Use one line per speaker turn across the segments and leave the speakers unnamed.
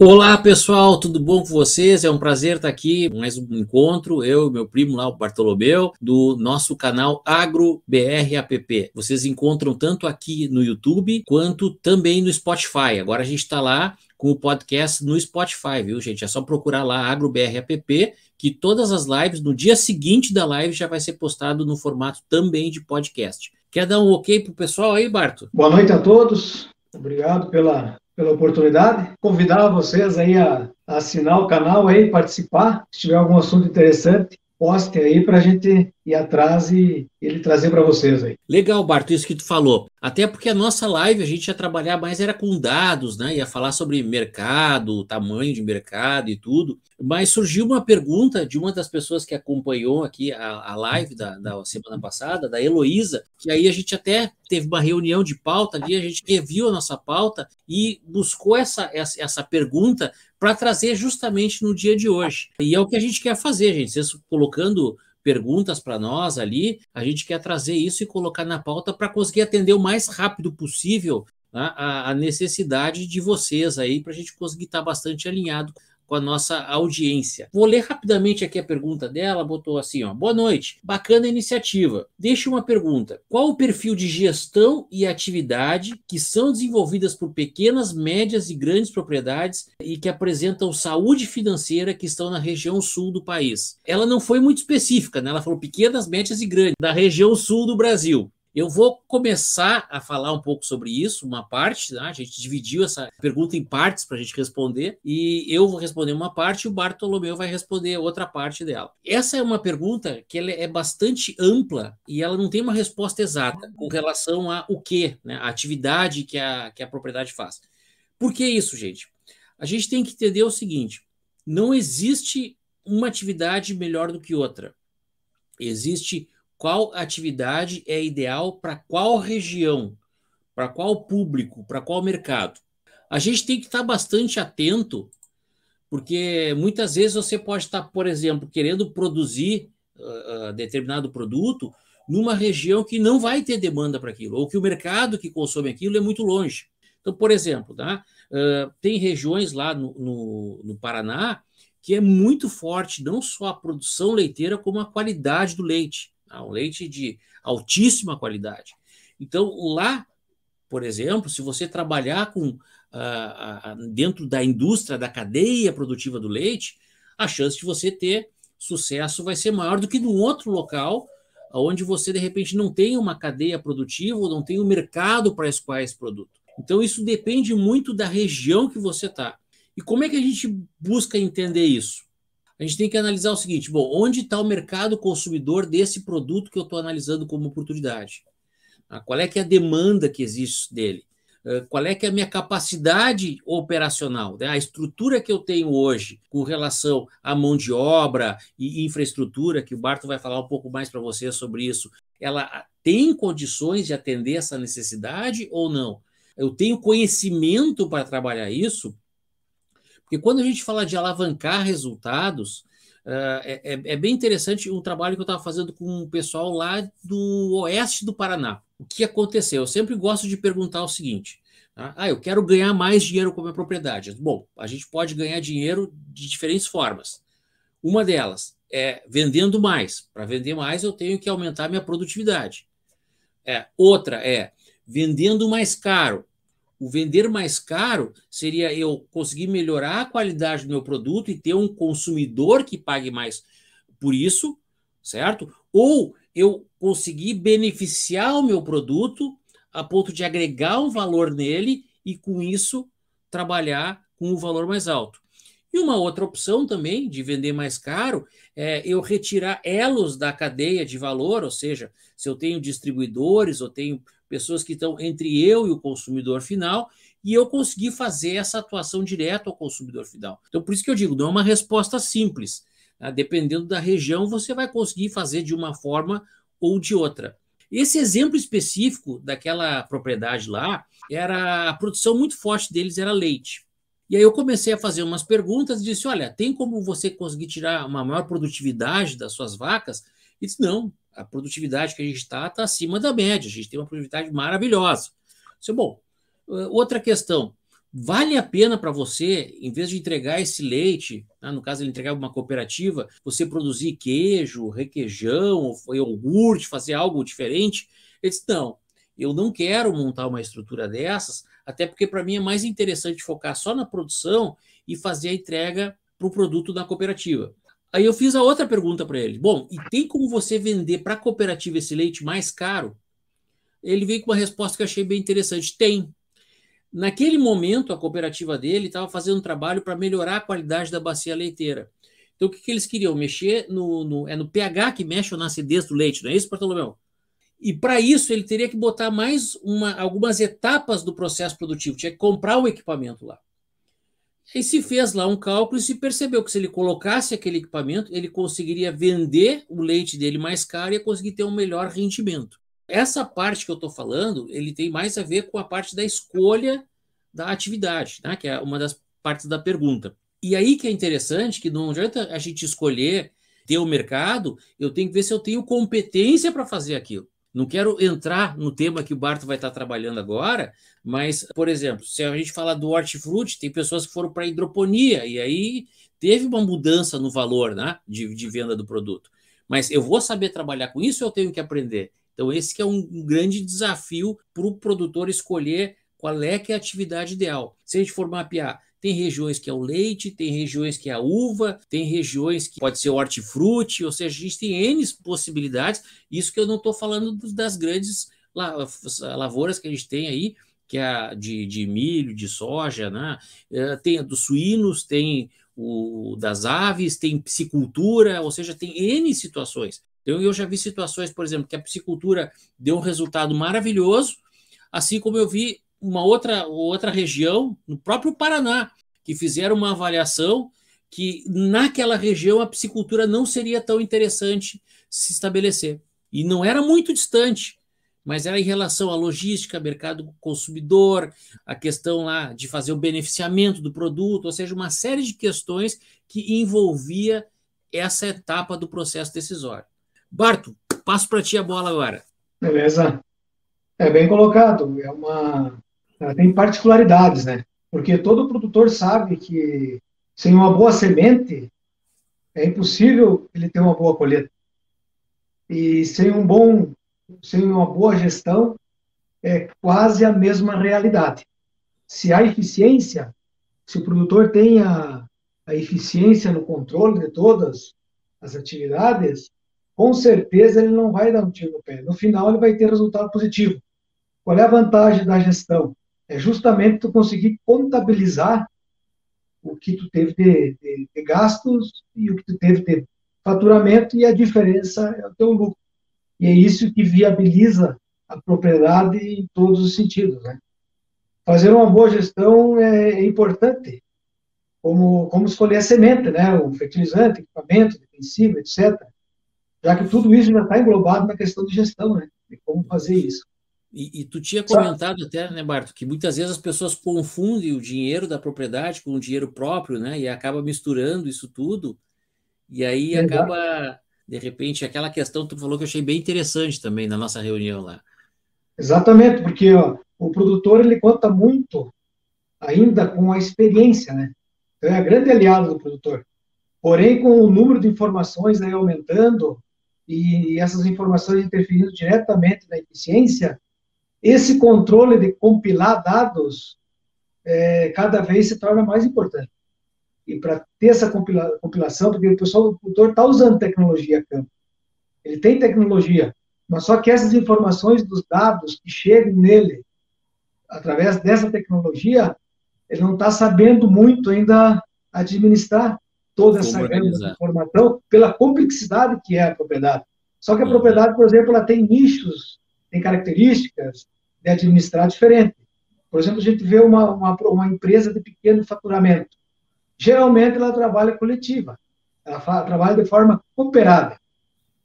Olá pessoal, tudo bom com vocês? É um prazer estar aqui, mais um encontro, eu e meu primo lá, o Bartolomeu, do nosso canal Agro BR App. Vocês encontram tanto aqui no YouTube quanto também no Spotify. Agora a gente está lá com o podcast no Spotify, viu, gente? É só procurar lá Agro BR App, que todas as lives, no dia seguinte da live, já vai ser postado no formato também de podcast. Quer dar um ok pro pessoal aí, Barto?
Boa noite a todos. Obrigado pela pela oportunidade. Convidar vocês aí a, a assinar o canal aí, participar. Se tiver algum assunto interessante, postem aí para a gente ir atrás e ele trazer para vocês aí.
Legal, Barto, isso que tu falou. Até porque a nossa live a gente ia trabalhar mais era com dados, né? Ia falar sobre mercado, tamanho de mercado e tudo. Mas surgiu uma pergunta de uma das pessoas que acompanhou aqui a, a live da, da semana passada, da Heloísa, que aí a gente até teve uma reunião de pauta ali, a gente reviu a nossa pauta e buscou essa, essa, essa pergunta para trazer justamente no dia de hoje. E é o que a gente quer fazer, gente. Vocês colocando perguntas para nós ali, a gente quer trazer isso e colocar na pauta para conseguir atender o mais rápido possível né, a, a, necessidade de vocês aí, para a gente conseguir estar tá bastante alinhado com a nossa audiência. Vou ler rapidamente aqui a pergunta dela, botou assim, ó: "Boa noite. Bacana iniciativa. Deixa uma pergunta. Qual o perfil de gestão e atividade que são desenvolvidas por pequenas, médias e grandes propriedades e que apresentam saúde financeira que estão na região sul do país?" Ela não foi muito específica, né? Ela falou pequenas, médias e grandes da região sul do Brasil. Eu vou começar a falar um pouco sobre isso, uma parte, né? a gente dividiu essa pergunta em partes para a gente responder, e eu vou responder uma parte e o Bartolomeu vai responder outra parte dela. Essa é uma pergunta que ela é bastante ampla e ela não tem uma resposta exata com relação a o que, né? a atividade que a, que a propriedade faz. Por que isso, gente? A gente tem que entender o seguinte: não existe uma atividade melhor do que outra. Existe qual atividade é ideal para qual região, para qual público, para qual mercado. A gente tem que estar bastante atento, porque muitas vezes você pode estar, por exemplo, querendo produzir uh, determinado produto numa região que não vai ter demanda para aquilo, ou que o mercado que consome aquilo é muito longe. Então, por exemplo, tá? Uh, tem regiões lá no, no, no Paraná que é muito forte não só a produção leiteira, como a qualidade do leite. Tá? Um leite de altíssima qualidade. Então, lá, por exemplo, se você trabalhar com ah, dentro da indústria, da cadeia produtiva do leite, a chance de você ter sucesso vai ser maior do que num outro local onde você, de repente, não tem uma cadeia produtiva ou não tem um mercado para escoar esse produto. Então, isso depende muito da região que você está. E como é que a gente busca entender isso? A gente tem que analisar o seguinte: bom, onde está o mercado consumidor desse produto que eu estou analisando como oportunidade? Ah, qual é que é a demanda que existe dele? Ah, qual é que é a minha capacidade operacional? Né? A estrutura que eu tenho hoje com relação à mão de obra e infraestrutura, que o Barto vai falar um pouco mais para você sobre isso, ela tem condições de atender essa necessidade ou não? Eu tenho conhecimento para trabalhar isso? Porque quando a gente fala de alavancar resultados, uh, é, é, bem interessante um trabalho que eu estava fazendo com o pessoal lá do oeste do Paraná. O que aconteceu? Eu sempre gosto de perguntar o seguinte: tá? ah, eu quero ganhar mais dinheiro com a minha propriedade. Bom, a gente pode ganhar dinheiro de diferentes formas. Uma delas é vendendo mais. Para vender mais, eu tenho que aumentar minha produtividade. É, outra é vendendo mais caro. O vender mais caro seria eu conseguir melhorar a qualidade do meu produto e ter um consumidor que pague mais por isso, certo? Ou eu conseguir beneficiar o meu produto a ponto de agregar um valor nele e com isso trabalhar com um valor mais alto. E uma outra opção também de vender mais caro é eu retirar elos da cadeia de valor, ou seja, se eu tenho distribuidores ou tenho pessoas que estão entre eu e o consumidor final, e eu conseguir fazer essa atuação direto ao consumidor final. Então, por isso que eu digo, não é uma resposta simples. Né? Dependendo da região, você vai conseguir fazer de uma forma ou de outra. Esse exemplo específico daquela propriedade lá era a produção muito forte deles era leite. E aí eu comecei a fazer umas perguntas e disse: olha, tem como você conseguir tirar uma maior produtividade das suas vacas? E disse: não, a produtividade que a gente está está acima da média, a gente tem uma produtividade maravilhosa. Disse, bom, outra questão, vale a pena para você, em vez de entregar esse leite, né, no caso ele entregar uma cooperativa, você produzir queijo, requeijão, iogurte, fazer algo diferente? Ele disse, não, eu não quero montar uma estrutura dessas, até porque para mim é mais interessante focar só na produção e fazer a entrega para o produto da cooperativa. Aí eu fiz a outra pergunta para ele. Bom, e tem como você vender para a cooperativa esse leite mais caro? Ele veio com uma resposta que eu achei bem interessante. Tem. Naquele momento, a cooperativa dele estava fazendo um trabalho para melhorar a qualidade da bacia leiteira. Então, o que, que eles queriam? Mexer no, no, É no pH que mexe na acidez do leite, não é isso, Bartolomeu? E para isso, ele teria que botar mais uma, algumas etapas do processo produtivo, tinha que comprar o equipamento lá. E se fez lá um cálculo e se percebeu que se ele colocasse aquele equipamento, ele conseguiria vender o leite dele mais caro e conseguir ter um melhor rendimento. Essa parte que eu estou falando, ele tem mais a ver com a parte da escolha da atividade, né? que é uma das partes da pergunta. E aí que é interessante que não adianta a gente escolher ter o mercado, eu tenho que ver se eu tenho competência para fazer aquilo. Não quero entrar no tema que o Barto vai estar trabalhando agora, mas, por exemplo, se a gente falar do hortifruti, tem pessoas que foram para a hidroponia, e aí teve uma mudança no valor né, de, de venda do produto. Mas eu vou saber trabalhar com isso ou eu tenho que aprender? Então, esse que é um grande desafio para o produtor escolher qual é que é a atividade ideal. Se a gente for mapear, tem regiões que é o leite, tem regiões que é a uva, tem regiões que pode ser o hortifruti, ou seja, a gente tem N possibilidades. Isso que eu não estou falando das grandes lavouras que a gente tem aí, que é de, de milho, de soja, né? É, tem a dos suínos, tem o das aves, tem piscicultura, ou seja, tem N situações. Então, eu já vi situações, por exemplo, que a piscicultura deu um resultado maravilhoso, assim como eu vi uma outra, outra região, no próprio Paraná, que fizeram uma avaliação que naquela região a piscicultura não seria tão interessante se estabelecer. E não era muito distante, mas era em relação à logística, mercado consumidor, a questão lá de fazer o beneficiamento do produto, ou seja, uma série de questões que envolvia essa etapa do processo decisório. Barto, passo para ti a bola agora.
Beleza. É bem colocado. É uma tem particularidades, né? Porque todo produtor sabe que sem uma boa semente é impossível ele ter uma boa colheita. E sem um bom, sem uma boa gestão é quase a mesma realidade. Se há eficiência, se o produtor tem a, a eficiência no controle de todas as atividades, com certeza ele não vai dar um tiro no pé. No final, ele vai ter resultado positivo. Qual é a vantagem da gestão? É justamente tu conseguir contabilizar o que tu teve de, de, de gastos e o que tu teve de faturamento e a diferença é o teu lucro. E é isso que viabiliza a propriedade em todos os sentidos, né? Fazer uma boa gestão é, é importante, como, como escolher a semente, né? O fertilizante, equipamento, defensivo, etc já que tudo isso já está englobado na questão de gestão, né? De como fazer isso.
E, e, tu tinha comentado até, né, Barto, que muitas vezes as pessoas confundem o dinheiro da propriedade com o dinheiro próprio, né? E acaba misturando isso tudo. E aí Exato. acaba, de repente, aquela questão que tu falou que eu achei bem interessante também na nossa reunião lá.
Exatamente, porque ó, o produtor ele conta muito ainda com a experiência, né? Então é a grande aliado do produtor. Porém, com o número de informações aí aumentando, e essas informações interferindo diretamente na eficiência, esse controle de compilar dados é, cada vez se torna mais importante. E para ter essa compila compilação, porque o pessoal do produtor está usando tecnologia campo, ele tem tecnologia, mas só que essas informações dos dados que chegam nele através dessa tecnologia, ele não está sabendo muito ainda administrar toda essa grande informação pela complexidade que é a propriedade. Só que a uhum. propriedade, por exemplo, ela tem nichos, tem características de administrar diferente. Por exemplo, a gente vê uma, uma, uma empresa de pequeno faturamento. Geralmente ela trabalha coletiva, ela fala, trabalha de forma cooperada.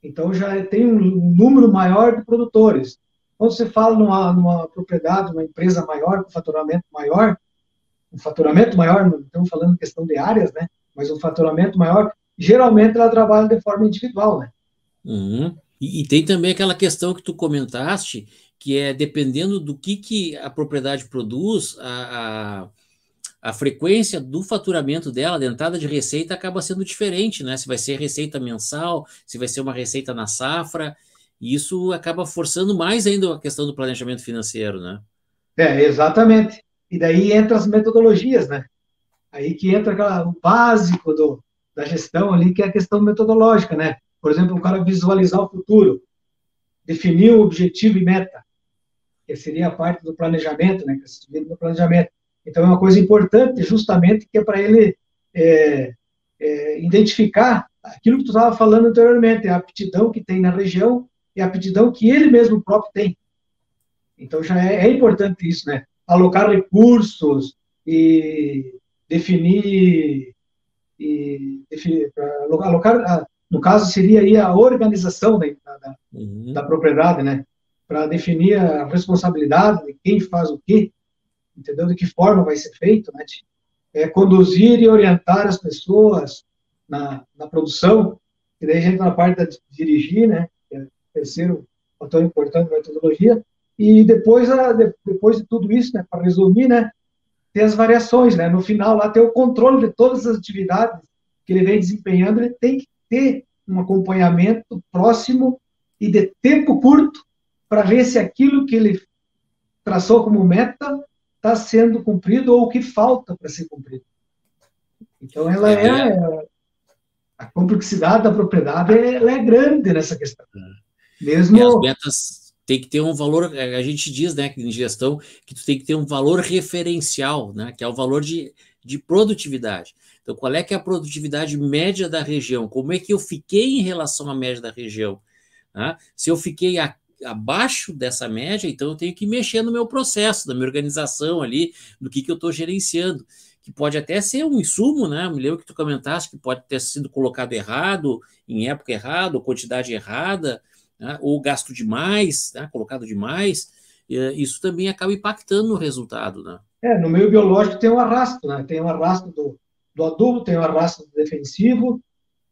Então já tem um, um, número maior de produtores. Quando você fala numa, numa propriedade, uma empresa maior, com faturamento maior, um faturamento maior, não estamos falando questão de áreas, né? mas um faturamento maior, geralmente ela trabalha de forma individual, né?
Uhum. E, e, tem também aquela questão que tu comentaste, que é dependendo do que, que a propriedade produz, a, a a frequência do faturamento dela, da entrada de receita, acaba sendo diferente, né? Se vai ser receita mensal, se vai ser uma receita na safra, e isso acaba forçando mais ainda a questão do planejamento financeiro, né?
É, exatamente. E daí entra as metodologias, né? Aí que entra aquela, o básico do, da gestão ali, que é a questão metodológica, né? Por exemplo, o cara visualizar o futuro, definir o objetivo e meta, que seria a parte do planejamento, né? Que é no planejamento. Então, é uma coisa importante, justamente, que é para ele é, é, identificar aquilo que tu estava falando anteriormente, a aptidão que tem na região e a aptidão que ele mesmo próprio tem. Então, já é, é importante isso, né? Alocar recursos e definir, e definir alocar, no caso, seria aí a organização da, da, uhum. da propriedade, né? Para definir a responsabilidade de quem faz o quê, entendeu? De que forma vai ser feito, né? É conduzir e orientar as pessoas na, na produção, e daí a gente na parte de dirigir, né? Que é o terceiro fator importante da metodologia, e depois, a, depois de tudo isso, né? Para resumir, né? Tem as variações, né? No final lá tem o controle de todas as atividades que ele vem desempenhando, ele tem que ter um acompanhamento próximo e de tempo curto para ver se aquilo que ele traçou como meta está sendo cumprido ou o que falta para ser cumprido. Então, ela é, é, a complexidade da propriedade ela é grande nessa questão.
É. Mesmo e as metas tem que ter um valor, a gente diz, né, em gestão, que tu tem que ter um valor referencial, né, que é o valor de, de produtividade. Então, qual é que é a produtividade média da região? Como é que eu fiquei em relação à média da região? Né? Se eu fiquei a abaixo dessa média, então eu tenho que mexer no meu processo, na minha organização ali, do que, que eu estou gerenciando. Que pode até ser um insumo, né? Me lembro que tu comentaste que pode ter sido colocado errado, em época errada, ou quantidade errada, né? ou gasto demais, né? colocado demais. Isso também acaba impactando no resultado, né?
É, no meio biológico tem um arrasto, né? Tem um arrasto do, do adubo, tem o arrasto defensivo,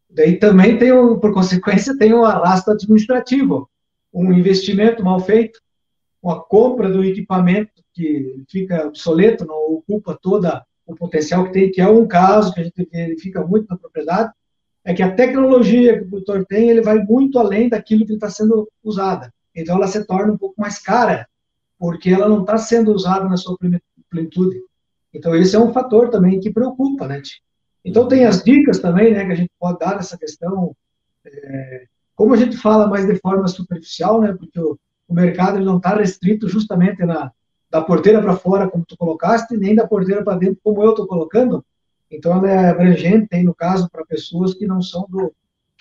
daí também tem, por consequência, tem o arrasto administrativo um investimento mal feito, uma compra do equipamento que fica obsoleto, não ocupa toda o potencial que tem, que é um caso que a gente verifica muito na propriedade, é que a tecnologia que o produtor tem, ele vai muito além daquilo que está sendo usada. Então, ela se torna um pouco mais cara, porque ela não está sendo usada na sua plenitude. Então, esse é um fator também que preocupa, né? Então, tem as dicas também, né, que a gente pode dar nessa questão é, como a gente fala mais de forma superficial, né, porque o, o mercado não está restrito justamente na, da porteira para fora, como tu colocaste, nem da porteira para dentro, como eu estou colocando. Então, ela é abrangente, tem, no caso, para pessoas que não são do,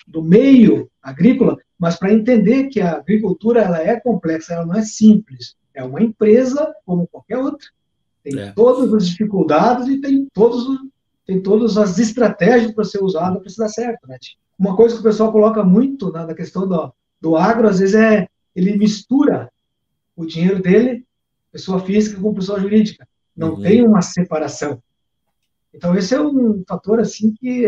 do meio agrícola, mas para entender que a agricultura ela é complexa, ela não é simples. É uma empresa como qualquer outra. Tem é. todas as dificuldades e tem, todos, tem todas as estratégias para ser usada para se dar certo, né? Uma coisa que o pessoal coloca muito na, na questão do, do agro, às vezes, é ele mistura o dinheiro dele, pessoa física, com pessoa jurídica. Não uhum. tem uma separação. Então, esse é um fator, assim, que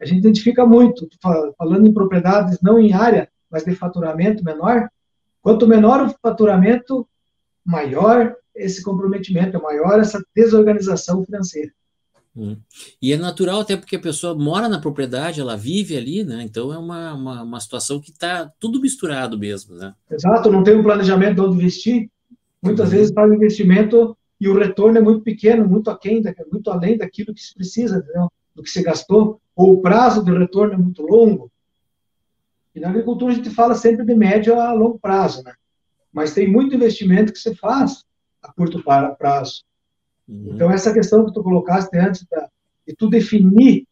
a gente identifica muito. Falando em propriedades, não em área, mas de faturamento menor, quanto menor o faturamento, maior esse comprometimento, maior essa desorganização financeira.
Hum. E é natural, até porque a pessoa mora na propriedade, ela vive ali, né? Então é uma, uma, uma situação que está tudo misturado mesmo, né?
Exato, não tem um planejamento de onde investir. Muitas uhum. vezes faz investimento e o retorno é muito pequeno, muito aquém, muito além daquilo que se precisa, entendeu? do que se gastou, ou o prazo de retorno é muito longo. E na agricultura a gente fala sempre de médio a longo prazo, né? Mas tem muito investimento que se faz a curto prazo. Uhum. Então, essa questão que tu colocaste antes da, de tu definir,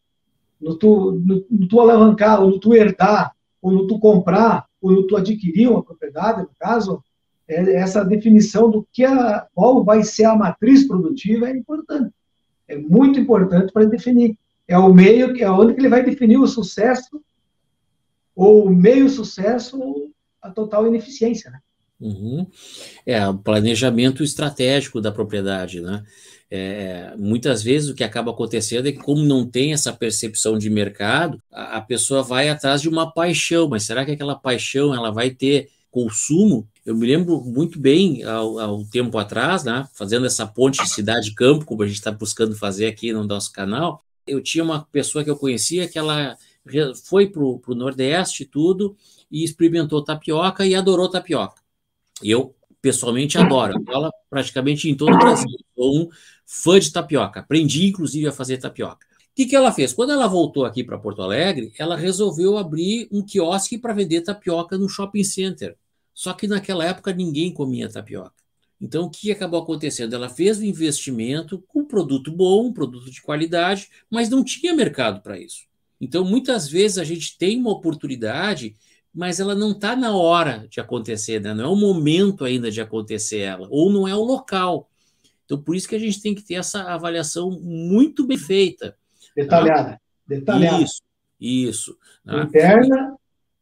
no tu, no, no tu alavancar, ou no tu herdar, ou no tu comprar, ou no tu adquirir uma propriedade, no caso, é, essa definição do que a, qual vai ser a matriz produtiva é importante. É muito importante para definir. É o meio, é onde que ele vai definir o sucesso, ou o meio sucesso, ou a total ineficiência, né?
Uhum. É, o planejamento estratégico da propriedade, né? É, muitas vezes o que acaba acontecendo é que, como não tem essa percepção de mercado, a, a pessoa vai atrás de uma paixão, mas será que aquela paixão ela vai ter consumo? Eu me lembro muito bem, ao, tempo atrás, né, fazendo essa ponte cidade-campo, como a gente está buscando fazer aqui no nosso canal, eu tinha uma pessoa que eu conhecia que ela foi para o Nordeste tudo, e experimentou tapioca e adorou tapioca. Eu, pessoalmente, adoro. Ela praticamente em todo o Brasil. Sou um fã de tapioca. Aprendi, inclusive, a fazer tapioca. O que, que ela fez? Quando ela voltou aqui para Porto Alegre, ela resolveu abrir um quiosque para vender tapioca no shopping center. Só que naquela época ninguém comia tapioca. Então, o que acabou acontecendo? Ela fez o um investimento com um produto bom, um produto de qualidade, mas não tinha mercado para isso. Então, muitas vezes a gente tem uma oportunidade, mas ela não está na hora de acontecer, né? não é o momento ainda de acontecer ela, ou não é o local. Então, por isso que a gente tem que ter essa avaliação muito bem feita.
Detalhada. Detalhada.
Isso, isso.
Né? Interna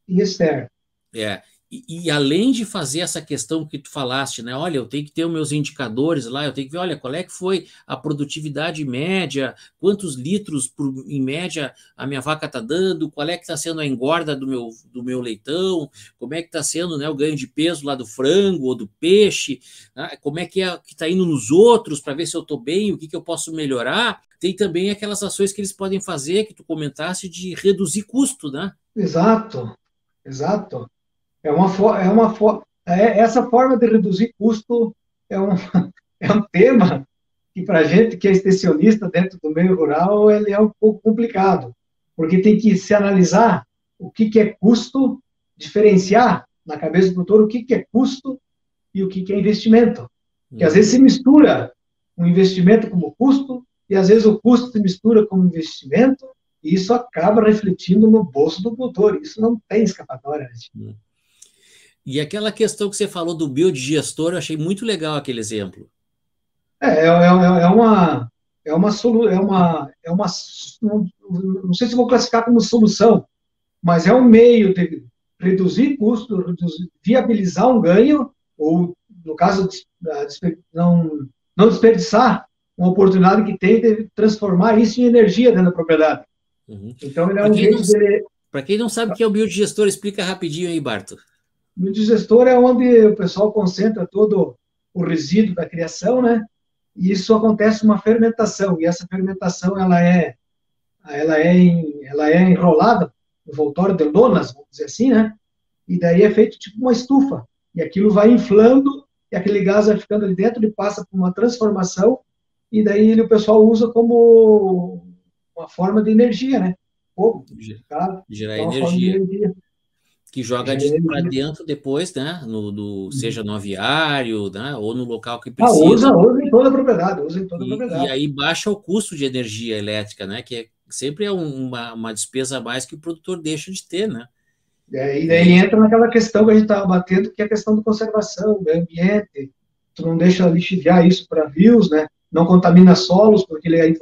e externa.
É. E, além de fazer essa questão que tu falaste, né? Olha, eu tenho que ter os meus indicadores lá, eu tenho que ver, olha, qual é que foi a produtividade média, quantos litros por, em média a minha vaca está dando, qual é que está sendo a engorda do meu, do meu leitão, como é que está sendo né, o ganho de peso lá do frango ou do peixe, né? como é que é está indo nos outros para ver se eu estou bem, o que, que eu posso melhorar. Tem também aquelas ações que eles podem fazer, que tu comentaste, de reduzir custo, né?
Exato, exato. É uma, é uma é, essa forma de reduzir custo é um, é um tema que para a gente que é extensionista dentro do meio rural ele é um pouco complicado, porque tem que se analisar o que, que é custo, diferenciar na cabeça do produtor o que, que é custo e o que, que é investimento. Que às vezes se mistura um investimento como custo e às vezes o custo se mistura com investimento e isso acaba refletindo no bolso do produtor. Isso não tem escapatória. Né?
E aquela questão que você falou do biodigestor, eu achei muito legal aquele exemplo.
É, é, é, é uma é uma é uma é uma não, não sei se vou classificar como solução, mas é um meio de reduzir custo, reduzir, viabilizar um ganho ou no caso não não desperdiçar uma oportunidade que tem de transformar isso em energia dentro da propriedade. Uhum. Então ele é um jeito
de... Para quem não sabe o que é o biodigestor, explica rapidinho aí, Barto.
No digestor é onde o pessoal concentra todo o resíduo da criação, né? E isso acontece uma fermentação, e essa fermentação ela é ela é, em, ela é enrolada no voltório de lonas, vamos dizer assim, né? E daí é feito tipo uma estufa, e aquilo vai inflando, e aquele gás vai ficando ali dentro, ele passa por uma transformação, e daí ele, o pessoal usa como uma forma de energia, né?
Fogo, tá? gerar então, energia. De energia que joga de, para dentro depois, né? No, do, seja no aviário, né? Ou no local que precisa.
Ah, usa, usa em toda a propriedade, usa em toda a propriedade.
E, aí baixa o custo de energia elétrica, né? Que é, sempre é uma, uma despesa a mais que o produtor deixa de ter, né?
É, e daí entra naquela questão que a gente estava batendo, que é a questão da conservação, meio ambiente. Tu não deixa lixiviar isso para rios, né? Não contamina solos, porque ele é,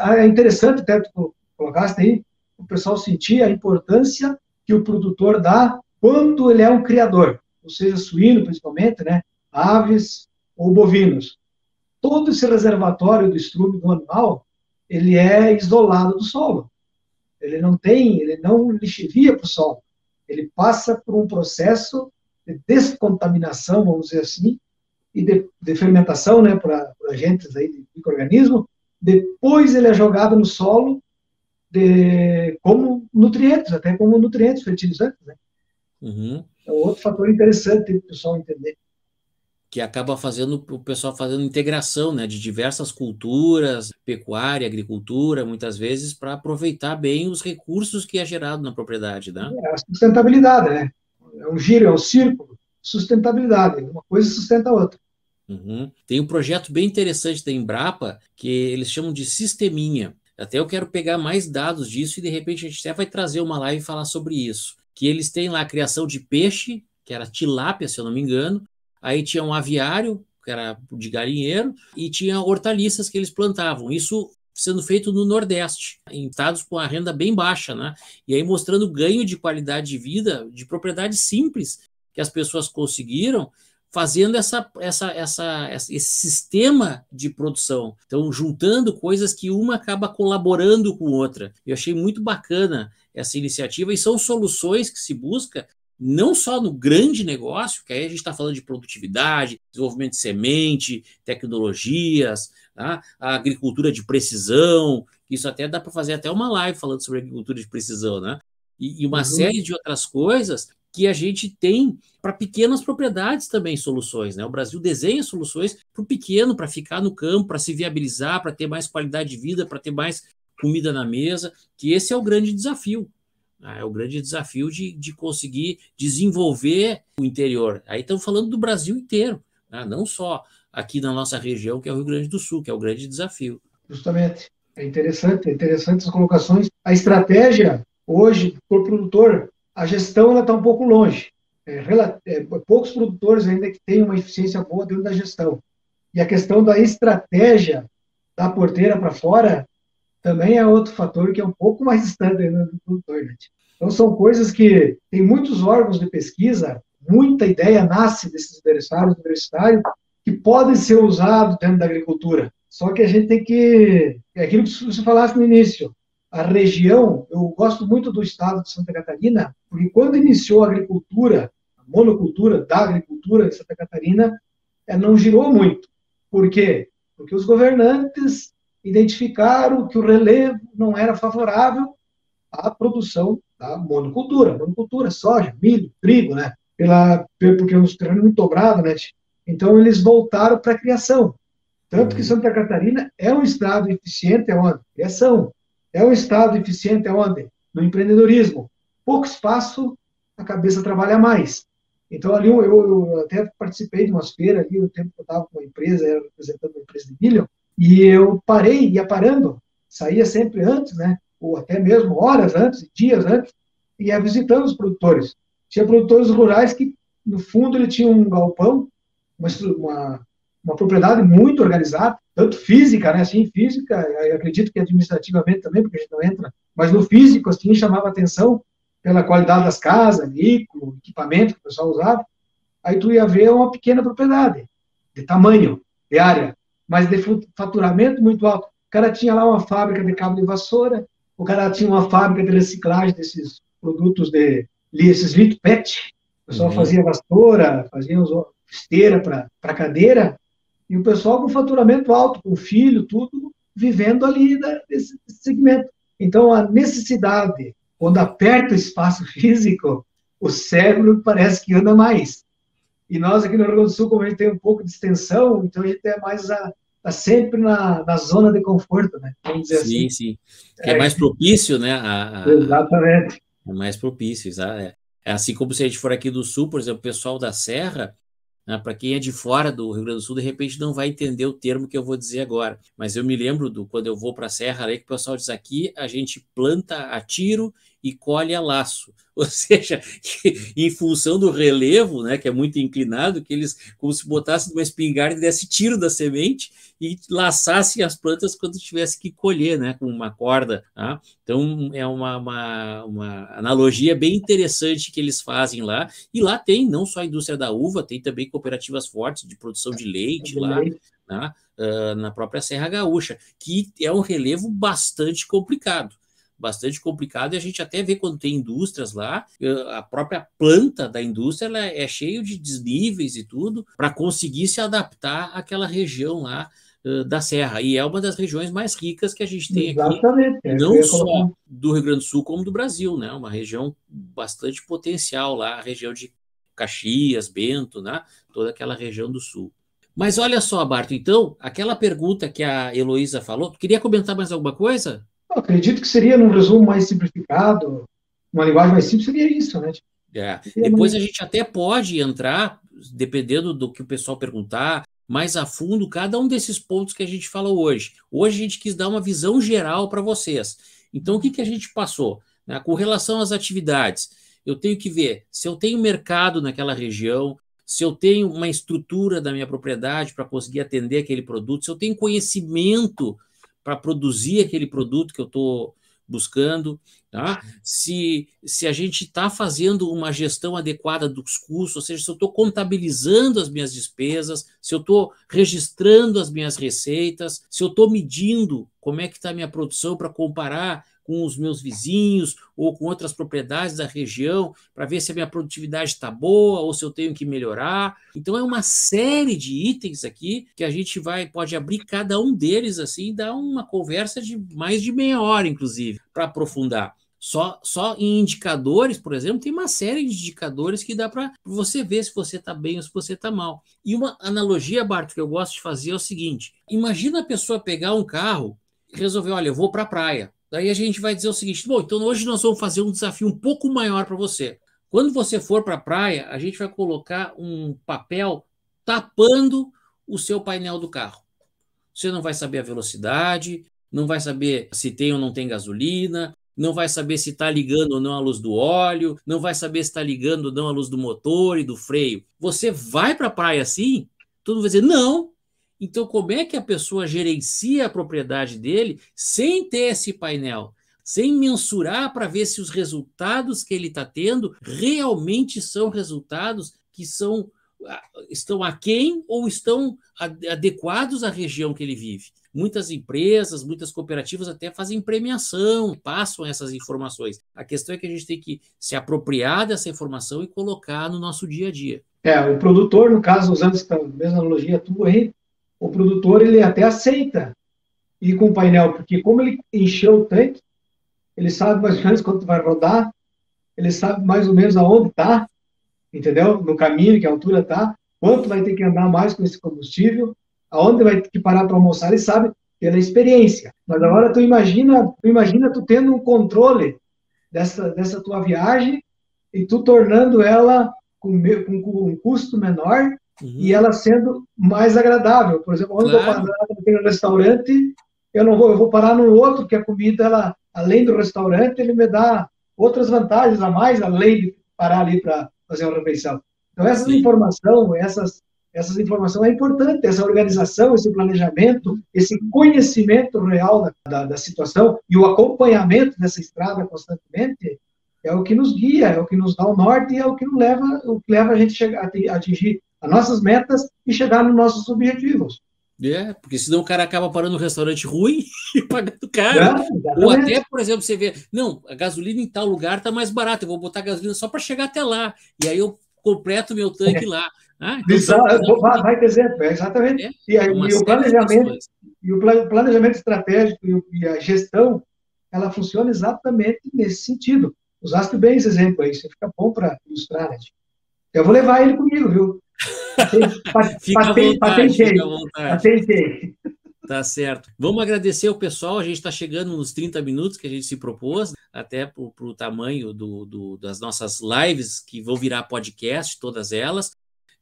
ah, é interessante até tu colocaste aí, o pessoal sentir a importância que o produtor dá quando ele é um criador, ou seja, suíno principalmente, né, aves ou bovinos. Todo esse reservatório do estrume do animal, ele é isolado do solo. Ele não tem, ele não lixivia para o solo. Ele passa por um processo de descontaminação, vamos dizer assim, e de, de fermentação, né, para agentes aí de microorganismo. Depois ele é jogado no solo de, como nutrientes, até como nutrientes fertilizantes, né? Uhum. É outro fator interessante para o pessoal entender.
Que acaba fazendo o pessoal fazendo integração né, de diversas culturas, pecuária, agricultura, muitas vezes, para aproveitar bem os recursos que é gerado na propriedade. Né?
É a sustentabilidade, né? É um giro, é um círculo. Sustentabilidade. Uma coisa sustenta a outra.
Uhum. Tem um projeto bem interessante da Embrapa que eles chamam de Sisteminha. Até eu quero pegar mais dados disso e de repente a gente até vai trazer uma live e falar sobre isso. Que eles têm lá a criação de peixe, que era tilápia, se eu não me engano. Aí tinha um aviário, que era de galinheiro, e tinha hortaliças que eles plantavam. Isso sendo feito no Nordeste, em estados com a renda bem baixa, né? E aí mostrando ganho de qualidade de vida, de propriedades simples que as pessoas conseguiram fazendo essa, essa, essa, esse sistema de produção. Então, juntando coisas que uma acaba colaborando com outra. Eu achei muito bacana essa iniciativa e são soluções que se busca não só no grande negócio, que aí a gente está falando de produtividade, desenvolvimento de semente, tecnologias, tá? a agricultura de precisão, isso até dá para fazer até uma live falando sobre agricultura de precisão, né? E, e uma uhum. série de outras coisas que a gente tem para pequenas propriedades também soluções. Né? O Brasil desenha soluções para o pequeno, para ficar no campo, para se viabilizar, para ter mais qualidade de vida, para ter mais comida na mesa, que esse é o grande desafio. Né? É o grande desafio de, de conseguir desenvolver o interior. Aí estamos falando do Brasil inteiro, né? não só aqui na nossa região, que é o Rio Grande do Sul, que é o grande desafio.
Justamente. É interessante, é interessante as colocações. A estratégia hoje, o produtor, a gestão está um pouco longe. É, é, poucos produtores ainda que têm uma eficiência boa dentro da gestão. E a questão da estratégia da porteira para fora também é outro fator que é um pouco mais distante ainda do produtor. Né? Então, são coisas que tem muitos órgãos de pesquisa, muita ideia nasce desses interessados universitários que podem ser usados dentro da agricultura. Só que a gente tem que. É aquilo que você falasse no início a região, eu gosto muito do estado de Santa Catarina, porque quando iniciou a agricultura, a monocultura da agricultura em Santa Catarina, é, não girou muito. Por quê? Porque os governantes identificaram que o relevo não era favorável à produção da monocultura. Monocultura, soja, milho, trigo, né? Pela, porque os terrenos muito dobrados, né? Então, eles voltaram para a criação. Tanto que uhum. Santa Catarina é um estado eficiente é onde? Criação. É um Estado eficiente onde? No empreendedorismo. Pouco espaço, a cabeça trabalha mais. Então, ali eu, eu até participei de umas feiras ali, no tempo que eu estava com uma empresa, era representando uma empresa de milho, e eu parei, ia parando, saía sempre antes, né? Ou até mesmo horas antes, dias antes, e ia visitando os produtores. Tinha produtores rurais que, no fundo, ele tinha um galpão, uma, uma, uma propriedade muito organizada, tanto física, né, assim, física, acredito que administrativamente também, porque a gente não entra, mas no físico, assim, chamava atenção pela qualidade das casas, veículo, equipamento que o pessoal usava, aí tu ia ver uma pequena propriedade, de tamanho, de área, mas de faturamento muito alto. O cara tinha lá uma fábrica de cabo de vassoura, o cara tinha uma fábrica de reciclagem desses produtos de esses litro PET, o pessoal uhum. fazia vassoura, fazia esteira para cadeira, e o pessoal com faturamento alto, com filho, tudo, vivendo ali nesse segmento. Então, a necessidade, quando aperta o espaço físico, o cérebro parece que anda mais. E nós aqui no Rio Grande do Sul, como a gente tem um pouco de extensão, então a gente é mais a, tá sempre na, na zona de conforto, né?
Vamos dizer sim, assim. sim. É, é mais propício, né? A,
a, exatamente.
É mais propício, é. é assim como se a gente for aqui do Sul, por exemplo, o pessoal da Serra, né? Para quem é de fora do Rio Grande do Sul, de repente não vai entender o termo que eu vou dizer agora. Mas eu me lembro do quando eu vou para a Serra, aí que o pessoal diz aqui, a gente planta a tiro e colhe a laço. Ou seja, em função do relevo, né, que é muito inclinado, que eles, como se botassem uma espingarda e desse tiro da semente e laçassem as plantas quando tivesse que colher, né, com uma corda. Tá? Então, é uma, uma, uma, analogia bem interessante que eles fazem lá. E lá tem não só a indústria da uva, tem também cooperativas fortes de produção de leite lá. Né, na própria Serra Gaúcha, que é um relevo bastante complicado bastante complicado e a gente até vê quando tem indústrias lá, a própria planta da indústria ela é cheio de desníveis e tudo para conseguir se adaptar àquela região lá da Serra e é uma das regiões mais ricas que a gente tem Exatamente. aqui, é, não só do Rio Grande do Sul como do Brasil, né? Uma região bastante potencial lá, a região de Caxias, Bento, né? Toda aquela região do sul. Mas olha só, Barto, então, aquela pergunta que a Heloísa falou, queria comentar mais alguma coisa?
Eu acredito que seria, num resumo mais simplificado, uma linguagem mais simples, seria isso, né?
É. Depois a gente até pode entrar, dependendo do que o pessoal perguntar, mais a fundo cada um desses pontos que a gente falou hoje. Hoje a gente quis dar uma visão geral para vocês. Então, o que, que a gente passou? Né? Com relação às atividades, eu tenho que ver se eu tenho mercado naquela região, se eu tenho uma estrutura da minha propriedade para conseguir atender aquele produto, se eu tenho conhecimento para produzir aquele produto que eu estou buscando, tá? Se, se a gente está fazendo uma gestão adequada dos custos, ou seja, se eu estou contabilizando as minhas despesas, se eu estou registrando as minhas receitas, se eu estou medindo como é que está a minha produção para comparar com os meus vizinhos ou com outras propriedades da região para ver se a minha produtividade está boa ou se eu tenho que melhorar. Então é uma série de itens aqui que a gente vai pode abrir cada um deles assim e dar uma conversa de mais de meia hora, inclusive, para aprofundar. Só, só em indicadores, por exemplo, tem uma série de indicadores que dá para você ver se você está bem ou se você está mal. E uma analogia, Barto, que eu gosto de fazer é o seguinte: imagina a pessoa pegar um carro e resolver, olha, eu vou para a praia. Daí a gente vai dizer o seguinte: bom, então hoje nós vamos fazer um desafio um pouco maior para você. Quando você for para a praia, a gente vai colocar um papel tapando o seu painel do carro. Você não vai saber a velocidade, não vai saber se tem ou não tem gasolina, não vai saber se está ligando ou não a luz do óleo, não vai saber se está ligando ou não a luz do motor e do freio. Você vai para a praia assim, todo mundo vai dizer, não. Então, como é que a pessoa gerencia a propriedade dele sem ter esse painel? Sem mensurar para ver se os resultados que ele está tendo realmente são resultados que são ah, estão aquém ou estão adequados à região que ele vive. Muitas empresas, muitas cooperativas até fazem premiação, passam essas informações. A questão é que a gente tem que se apropriar dessa informação e colocar no nosso dia a dia.
É, o produtor, no caso, usando essa mesma analogia tua aí, o produtor ele até aceita ir com o painel, porque como ele encheu o tanque, ele sabe mais ou menos quanto vai rodar, ele sabe mais ou menos aonde está, entendeu? No caminho, que altura está, quanto vai ter que andar mais com esse combustível, aonde vai ter que parar para almoçar, ele sabe pela experiência. Mas agora tu imagina, tu imagina tu tendo um controle dessa, dessa tua viagem e tu tornando ela com, com, com um custo menor uhum. e ela sendo mais agradável. Por exemplo, onde claro. eu parar no restaurante, eu não vou, eu vou parar no outro que a comida, ela, além do restaurante, ele me dá outras vantagens a mais, além de parar ali para fazer uma refeição. Então, essa informação, essas essas informações é importante, essa organização, esse planejamento, esse conhecimento real da, da, da, situação e o acompanhamento dessa estrada constantemente é o que nos guia, é o que nos dá o norte e é o que nos leva, o que leva a gente chegar, a atingir as nossas metas e chegar nos nossos objetivos.
É, porque senão o cara acaba parando no restaurante ruim e pagando caro. É, Ou até, por exemplo, você vê, não, a gasolina em tal lugar está mais barata, eu vou botar gasolina só para chegar até lá. E aí eu completo meu tanque é. lá.
Ah, então, vai ter exemplo, é exatamente. É, e, aí, e o planejamento, e o planejamento estratégico e a gestão, ela funciona exatamente nesse sentido. Usaste bem esse exemplo aí, você fica bom para ilustrar, né? Eu vou levar ele comigo, viu?
Patentei, patentei, patentei. Tá certo. Vamos agradecer o pessoal. A gente está chegando nos 30 minutos que a gente se propôs, até para o tamanho do, do, das nossas lives, que vão virar podcast, todas elas.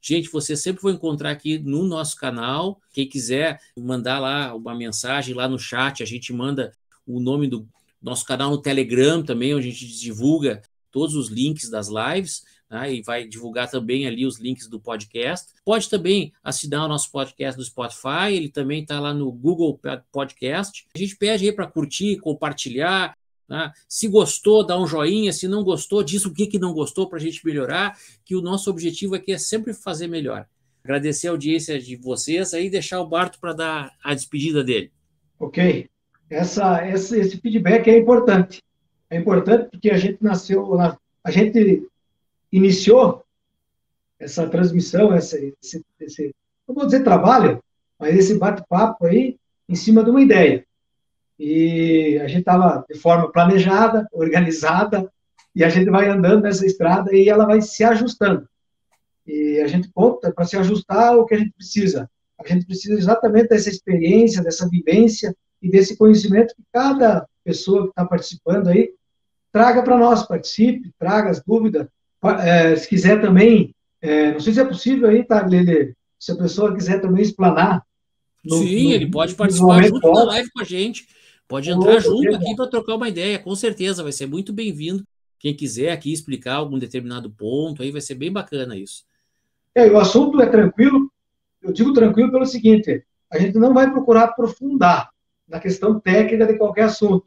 Gente, você sempre vai encontrar aqui no nosso canal. Quem quiser mandar lá uma mensagem lá no chat, a gente manda o nome do nosso canal no Telegram também, onde a gente divulga todos os links das lives né, e vai divulgar também ali os links do podcast. Pode também assinar o nosso podcast do Spotify, ele também está lá no Google Podcast. A gente pede aí para curtir, compartilhar. Né? Se gostou, dá um joinha. Se não gostou, diz o que, que não gostou para a gente melhorar, que o nosso objetivo aqui é sempre fazer melhor. Agradecer a audiência de vocês aí deixar o Barto para dar a despedida dele.
Ok. Essa, esse, esse feedback é importante. É importante porque a gente nasceu, a gente iniciou essa transmissão, esse, esse, esse não vou dizer trabalho, mas esse bate-papo aí em cima de uma ideia. E a gente estava de forma planejada, organizada, e a gente vai andando nessa estrada e ela vai se ajustando. E a gente conta para se ajustar o que a gente precisa. A gente precisa exatamente dessa experiência, dessa vivência e desse conhecimento que cada pessoa que está participando aí traga para nós, participe, traga as dúvidas, é, se quiser também, é, não sei se é possível aí, tá, Lele? Se a pessoa quiser também explanar.
No, Sim, no, ele pode participar junto da live com a gente. Pode entrar junto aqui para trocar uma ideia, com certeza, vai ser muito bem-vindo. Quem quiser aqui explicar algum determinado ponto, aí vai ser bem bacana isso.
É, o assunto é tranquilo, eu digo tranquilo pelo seguinte, a gente não vai procurar aprofundar na questão técnica de qualquer assunto.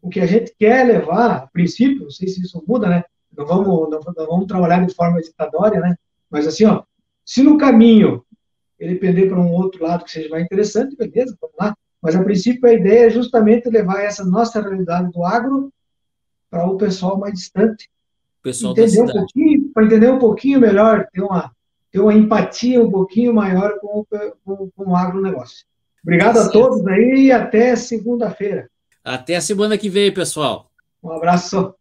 O que a gente quer levar, a princípio, não sei se isso muda, né? Não vamos, não, não vamos trabalhar de forma ditatória, né? Mas assim, ó, se no caminho ele pender para um outro lado que seja mais interessante, beleza, vamos lá. Mas, a princípio, a ideia é justamente levar essa nossa realidade do agro para o pessoal mais distante.
pessoal
entender um pouquinho, para entender um pouquinho melhor, ter uma, ter uma empatia um pouquinho maior com, com, com o agronegócio. Obrigado a todos aí e até segunda-feira.
Até a semana que vem, pessoal.
Um abraço.